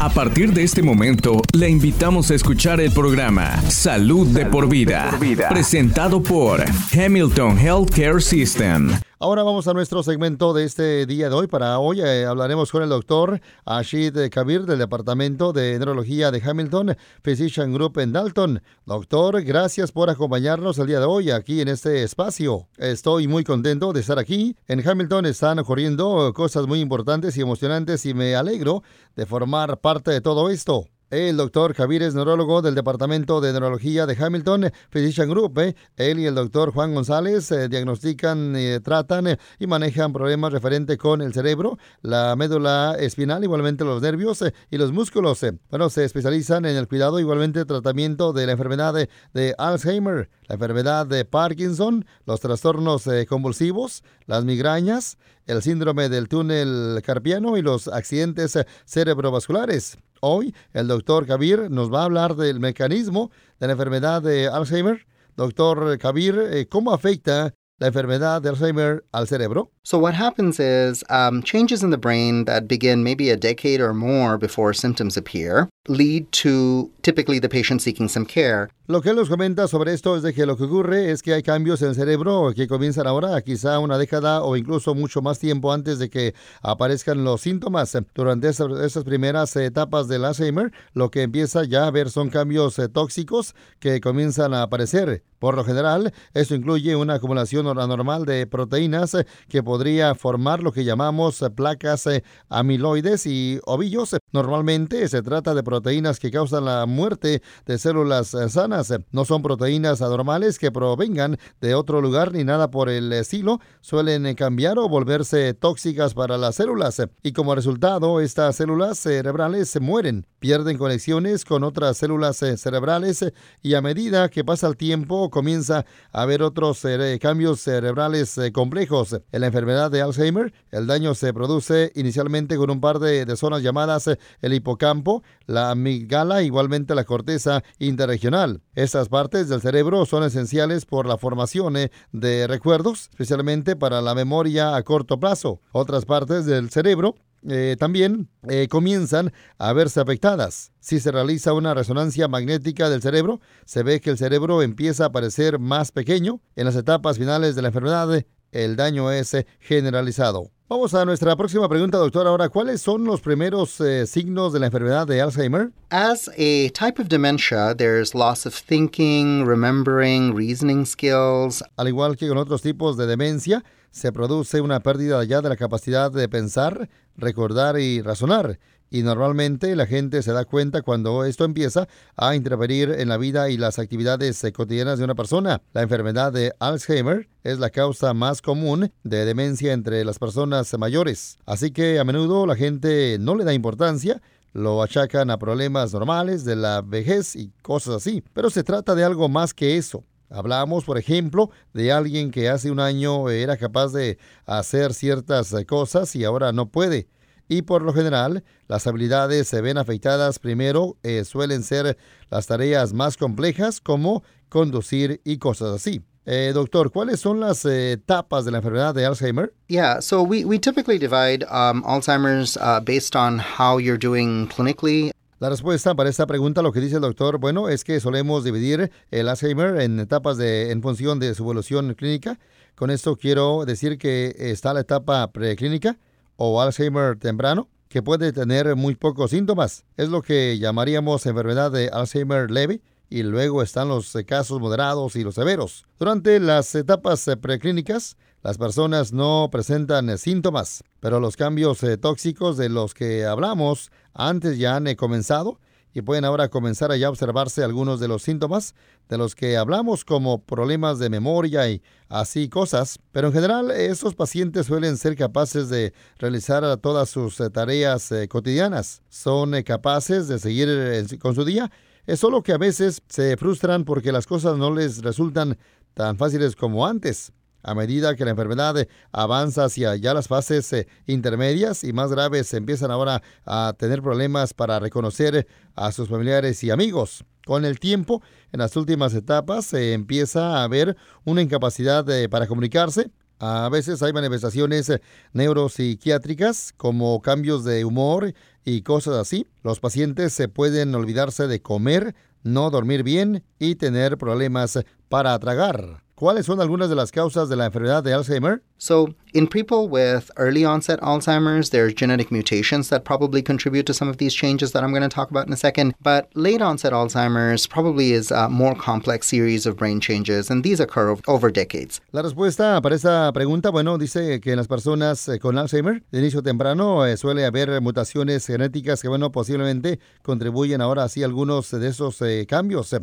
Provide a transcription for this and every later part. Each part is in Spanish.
A partir de este momento, le invitamos a escuchar el programa Salud, de, por vida, presentado por Hamilton Healthcare System. Ahora vamos a nuestro segmento de este día de hoy. Para hoy eh, hablaremos con el doctor Ashid Kabir del Departamento de Neurología de Hamilton Physician Group en Dalton. Doctor, gracias por acompañarnos el día de hoy aquí en este espacio. Estoy muy contento de estar aquí. En Hamilton están ocurriendo cosas muy importantes y emocionantes y me alegro de formar parte de todo esto. El doctor Javier es neurólogo del Departamento de Neurología de Hamilton Physician Group. ¿eh? Él y el doctor Juan González eh, diagnostican, eh, tratan y manejan problemas referentes con el cerebro, la médula espinal, igualmente los nervios y los músculos. Bueno, se especializan en el cuidado, igualmente tratamiento de la enfermedad de, Alzheimer, la enfermedad de Parkinson, los trastornos convulsivos, las migrañas, el síndrome del túnel carpiano y los accidentes cerebrovasculares. Hoy el doctor Kabir nos va a hablar del mecanismo de la enfermedad de Alzheimer. Doctor Kabir, eh, ¿cómo afecta la enfermedad de Alzheimer al cerebro? So what happens is um, changes in the brain that begin maybe a decade or more before symptoms appear lead to typically the patient seeking some care. Lo que él nos comenta sobre esto es de que lo que ocurre es que hay cambios en el cerebro que comienzan ahora, quizá una década o incluso mucho más tiempo antes de que aparezcan los síntomas. Durante esas, primeras etapas del Alzheimer, lo que empieza ya a ver son cambios eh, tóxicos que comienzan a aparecer. Por lo general, esto incluye una acumulación anormal de proteínas eh, que podría formar lo que llamamos eh, placas amiloides y ovillos. Normalmente se trata de proteínas que causan la muerte de células eh, sanas. No son proteínas anormales que provengan de otro lugar ni nada por el estilo. Suelen eh, cambiar o volverse tóxicas para las células y como resultado estas células cerebrales se mueren, pierden conexiones con otras células eh, cerebrales y a medida que pasa el tiempo comienza a haber otros cambios cerebrales complejos. En la enfermedad de Alzheimer, el daño se produce inicialmente con un par de, zonas llamadas el hipocampo, la amígdala, igualmente la corteza interregional. Estas partes del cerebro son esenciales por la formación eh, de recuerdos, especialmente para la memoria a corto plazo. Otras partes del cerebro eh, también eh, comienzan a verse afectadas. Si se realiza una resonancia magnética del cerebro, se ve que el cerebro empieza a parecer más pequeño. En las etapas finales de la enfermedad, el daño es generalizado. Vamos a nuestra próxima pregunta, doctor. Ahora, ¿cuáles son los primeros eh, signos de la enfermedad de Alzheimer? As a type of dementia, there's loss of thinking, remembering, reasoning skills. Al igual que con otros tipos de demencia, se produce una pérdida ya de la capacidad de pensar, recordar y razonar y normalmente la gente se da cuenta cuando esto empieza a interferir en la vida y las actividades eh, cotidianas de una persona. La enfermedad de Alzheimer es la causa más común de demencia entre las personas mayores. Así que a menudo la gente no le da importancia lo achacan a problemas normales de la vejez y cosas así. Pero se trata de algo más que eso. Hablamos, por ejemplo, de alguien que hace un año era capaz de hacer ciertas eh, cosas y ahora no puede y por lo general las habilidades se ven afectadas primero, eh, suelen ser las tareas más complejas como conducir y cosas así. Eh, doctor, ¿cuáles son las eh, etapas de la enfermedad de Alzheimer? Yeah, so we, we typically divide um, Alzheimer's uh, based on how you're doing clinically. La respuesta para esta pregunta, lo que dice el doctor, bueno, es que solemos dividir el Alzheimer en etapas de, en función de su evolución clínica. Con esto quiero decir que está la etapa preclínica, o Alzheimer temprano, que puede tener muy pocos síntomas. Es lo que llamaríamos enfermedad de Alzheimer leve y luego están los casos moderados y los severos. Durante las etapas preclínicas, las personas no presentan síntomas, pero los cambios eh, tóxicos de los que hablamos antes ya han comenzado y pueden ahora comenzar a ya observarse algunos de los síntomas de los que hablamos como problemas de memoria y así cosas, pero en general estos pacientes suelen ser capaces de realizar todas sus eh, tareas eh, cotidianas, son eh, capaces de seguir con su día, es solo que a veces se frustran porque las cosas no les resultan tan fáciles como antes. A medida que la enfermedad avanza hacia ya las fases eh, intermedias y más graves, empiezan ahora a tener problemas para reconocer a sus familiares y amigos. Con el tiempo, en las últimas etapas, se empieza a ver una incapacidad para comunicarse, A veces hay manifestaciones neuropsiquiátricas como cambios de humor y cosas así. Los pacientes se pueden olvidarse de comer, no dormir bien y tener problemas para tragar. ¿Cuáles son algunas de las causas de la enfermedad de Alzheimer? So, in people with early onset Alzheimer's, there's genetic mutations that probably contribute to some of these changes that I'm going to talk about in a second. But late onset Alzheimer's probably is a more complex series of brain changes, and these occur over decades. La respuesta para esta pregunta, bueno, dice que en las personas eh, con Alzheimer de inicio temprano eh, suele haber mutaciones genéticas que, bueno, posiblemente contribuyen ahora así a algunos de esos eh, cambios.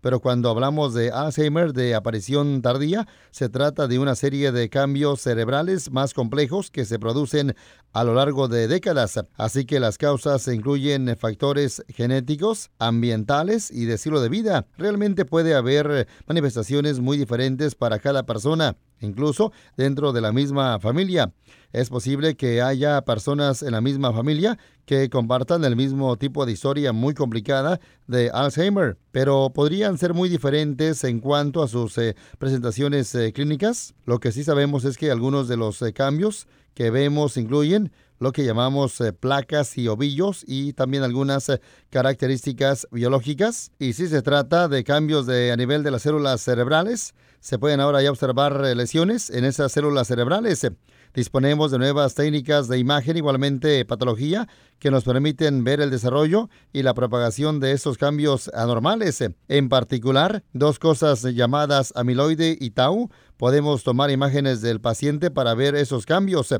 Pero cuando hablamos de Alzheimer de aparición tardía, se trata de una serie de cambios cerebrales más complejos que se producen a lo largo de décadas. Así que las causas incluyen factores genéticos, ambientales y de estilo de vida. Realmente puede haber manifestaciones muy diferentes para cada persona incluso dentro de la misma familia. Es posible que haya personas en la misma familia que compartan el mismo tipo de historia muy complicada de Alzheimer, pero podrían ser muy diferentes en cuanto a sus eh, presentaciones eh, clínicas. Lo que sí sabemos es que algunos de los eh, cambios que vemos incluyen lo que llamamos placas y ovillos y también algunas características biológicas. Y si se trata de cambios de, a nivel de las células cerebrales, se pueden ahora ya observar lesiones en esas células cerebrales. Disponemos de nuevas técnicas de imagen, igualmente patología, que nos permiten ver el desarrollo y la propagación de estos cambios anormales. En particular, dos cosas llamadas amiloide y tau. Podemos tomar imágenes del paciente para ver esos cambios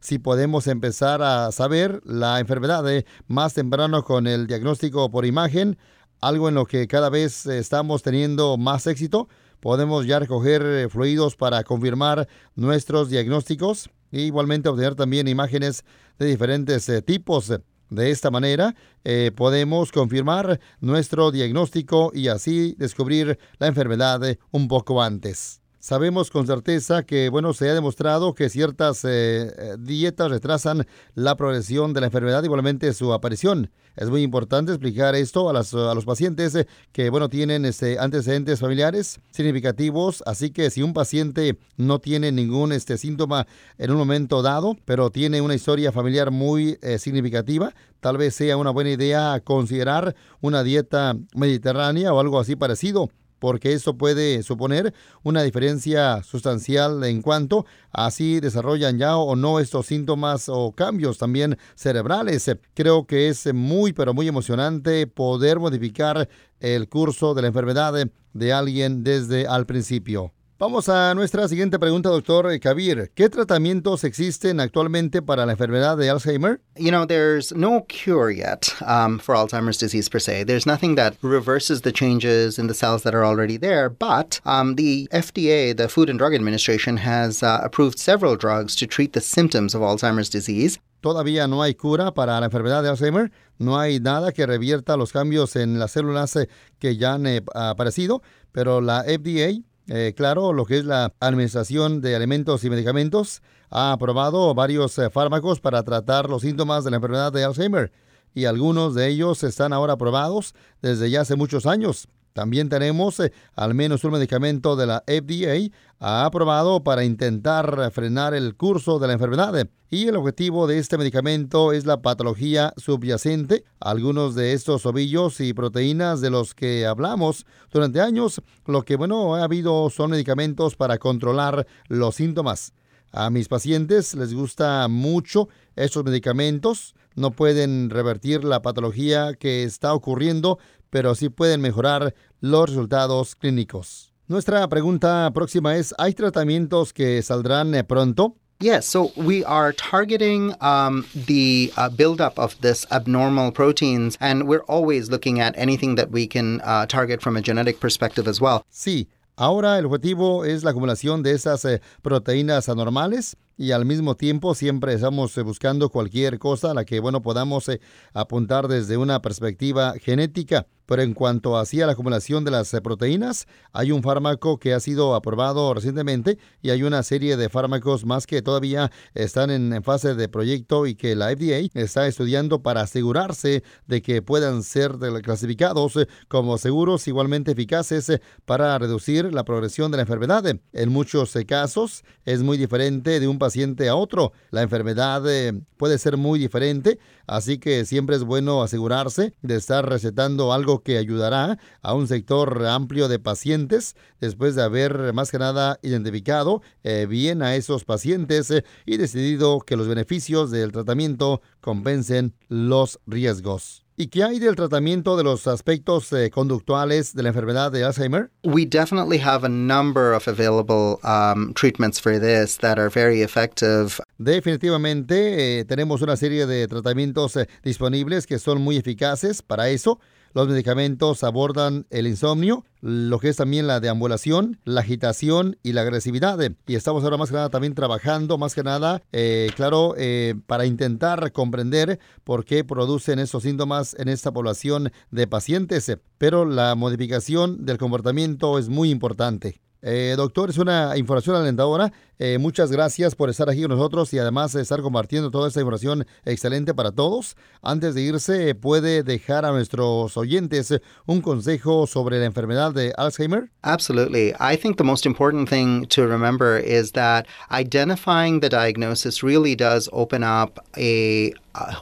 si podemos empezar a saber la enfermedad más temprano con el diagnóstico por imagen, algo en lo que cada vez estamos teniendo más éxito. Podemos ya recoger eh, fluidos para confirmar nuestros diagnósticos e igualmente obtener también imágenes de diferentes eh, tipos. De esta manera eh, podemos confirmar nuestro diagnóstico y así descubrir la enfermedad un poco antes. Sabemos con certeza que, bueno, se ha demostrado que ciertas eh, eh, dietas retrasan la progresión de la enfermedad, igualmente su aparición. Es muy importante explicar esto a, los pacientes eh, que, bueno, tienen este, antecedentes familiares significativos. Así que si un paciente no tiene ningún este, síntoma en un momento dado, pero tiene una historia familiar muy significativa, tal vez sea una buena idea considerar una dieta mediterránea o algo así parecido porque eso puede suponer una diferencia sustancial en cuanto a si desarrollan ya o no estos síntomas o cambios también cerebrales. Creo que es muy, pero muy emocionante poder modificar el curso de la enfermedad de alguien desde al principio. Vamos a nuestra siguiente pregunta, doctor Kabir. ¿Qué tratamientos existen actualmente para la enfermedad de Alzheimer? You know, there's no cure yet um, for Alzheimer's disease per se. There's nothing that reverses the changes in the cells that are already there. But um, the FDA, the Food and Drug Administration, has uh, approved several drugs to treat the symptoms of Alzheimer's disease. Todavía no hay cura para la enfermedad de Alzheimer. No hay nada que revierta los cambios en las células eh, que ya han eh, aparecido, pero la FDA eh, claro, lo que es la Administración de Alimentos y Medicamentos ha aprobado varios eh, fármacos para tratar los síntomas de la enfermedad de Alzheimer y algunos de ellos están ahora aprobados desde ya hace muchos años. También tenemos eh, al menos un medicamento de la FDA aprobado para intentar frenar el curso de la enfermedad. Y el objetivo de este medicamento es la patología subyacente. Algunos de estos ovillos y proteínas de los que hablamos durante años, lo que bueno ha habido son medicamentos para controlar los síntomas. A mis pacientes les gusta mucho estos medicamentos. No pueden revertir la patología que está ocurriendo, pero sí pueden mejorar los resultados clínicos. Nuestra pregunta próxima es, ¿hay tratamientos que saldrán eh, pronto? Yes, so we are targeting um, the uh, buildup of this abnormal proteins, and we're always looking at anything that we can uh, target from a genetic perspective as well. Sí, ahora el objetivo es la acumulación de esas eh, proteínas anormales y al mismo tiempo siempre estamos eh, buscando cualquier cosa a la que bueno podamos eh, apuntar desde una perspectiva genética. Pero en cuanto hacia la acumulación de las proteínas, hay un fármaco que ha sido aprobado recientemente y hay una serie de fármacos más que todavía están en, fase de proyecto y que la FDA está estudiando para asegurarse de que puedan ser clasificados como seguros igualmente eficaces para reducir la progresión de la enfermedad. En muchos casos es muy diferente de un paciente a otro. La enfermedad eh, puede ser muy diferente, así que siempre es bueno asegurarse de estar recetando algo que ayudará a un sector amplio de pacientes después de haber más que nada identificado eh, bien a esos pacientes eh, y decidido que los beneficios del tratamiento compensen los riesgos. ¿Y qué hay del tratamiento de los aspectos eh, conductuales de la enfermedad de Alzheimer? We definitely have a number of available um, treatments for this that are very effective. Definitivamente eh, tenemos una serie de tratamientos eh, disponibles que son muy eficaces para eso. Los medicamentos abordan el insomnio, lo que es también la deambulación, la agitación y la agresividad. Y estamos ahora más que nada también trabajando, más que nada, eh, claro, eh, para intentar comprender por qué producen esos síntomas en esta población de pacientes. Pero la modificación del comportamiento es muy importante. Eh, doctor, es una información alentadora. Eh, muchas gracias por estar aquí con nosotros y además estar compartiendo toda esta información excelente para todos. Antes de irse, ¿puede dejar a nuestros oyentes un consejo sobre la enfermedad de Alzheimer? Absolutely. I think the most important thing to remember is that identifying the diagnosis really does open up a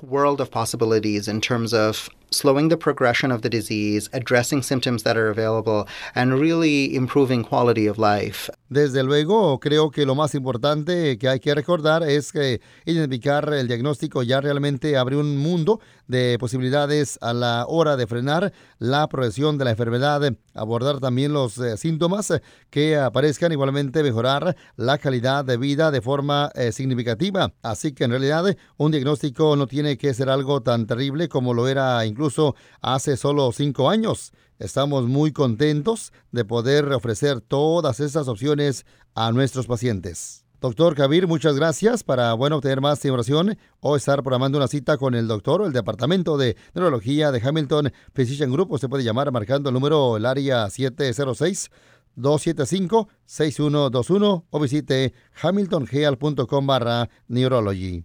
world of possibilities in terms of slowing the progression of the disease, addressing symptoms that are available, and really improving quality of life. Desde luego, creo que lo más importante que hay que recordar es que identificar el diagnóstico ya realmente abre un mundo de posibilidades a la hora de frenar la progresión de la enfermedad, abordar también los eh, síntomas que aparezcan, igualmente mejorar la calidad de vida de forma eh, significativa. Así que en realidad un diagnóstico no tiene que ser algo tan terrible como lo era incluso hace solo cinco años. Estamos muy contentos de poder ofrecer todas estas opciones a nuestros pacientes. Doctor Kabir, muchas gracias para bueno, obtener más información o estar programando una cita con el doctor o el Departamento de Neurología de Hamilton Physician Group. Usted puede llamar marcando el número, el área 706. 275-6121 o visite hamiltongeal.com barra neurology.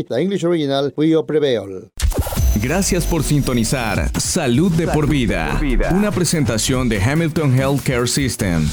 the English original will prevail. Gracias por sintonizar Salud de por vida, una presentación de Hamilton Healthcare System.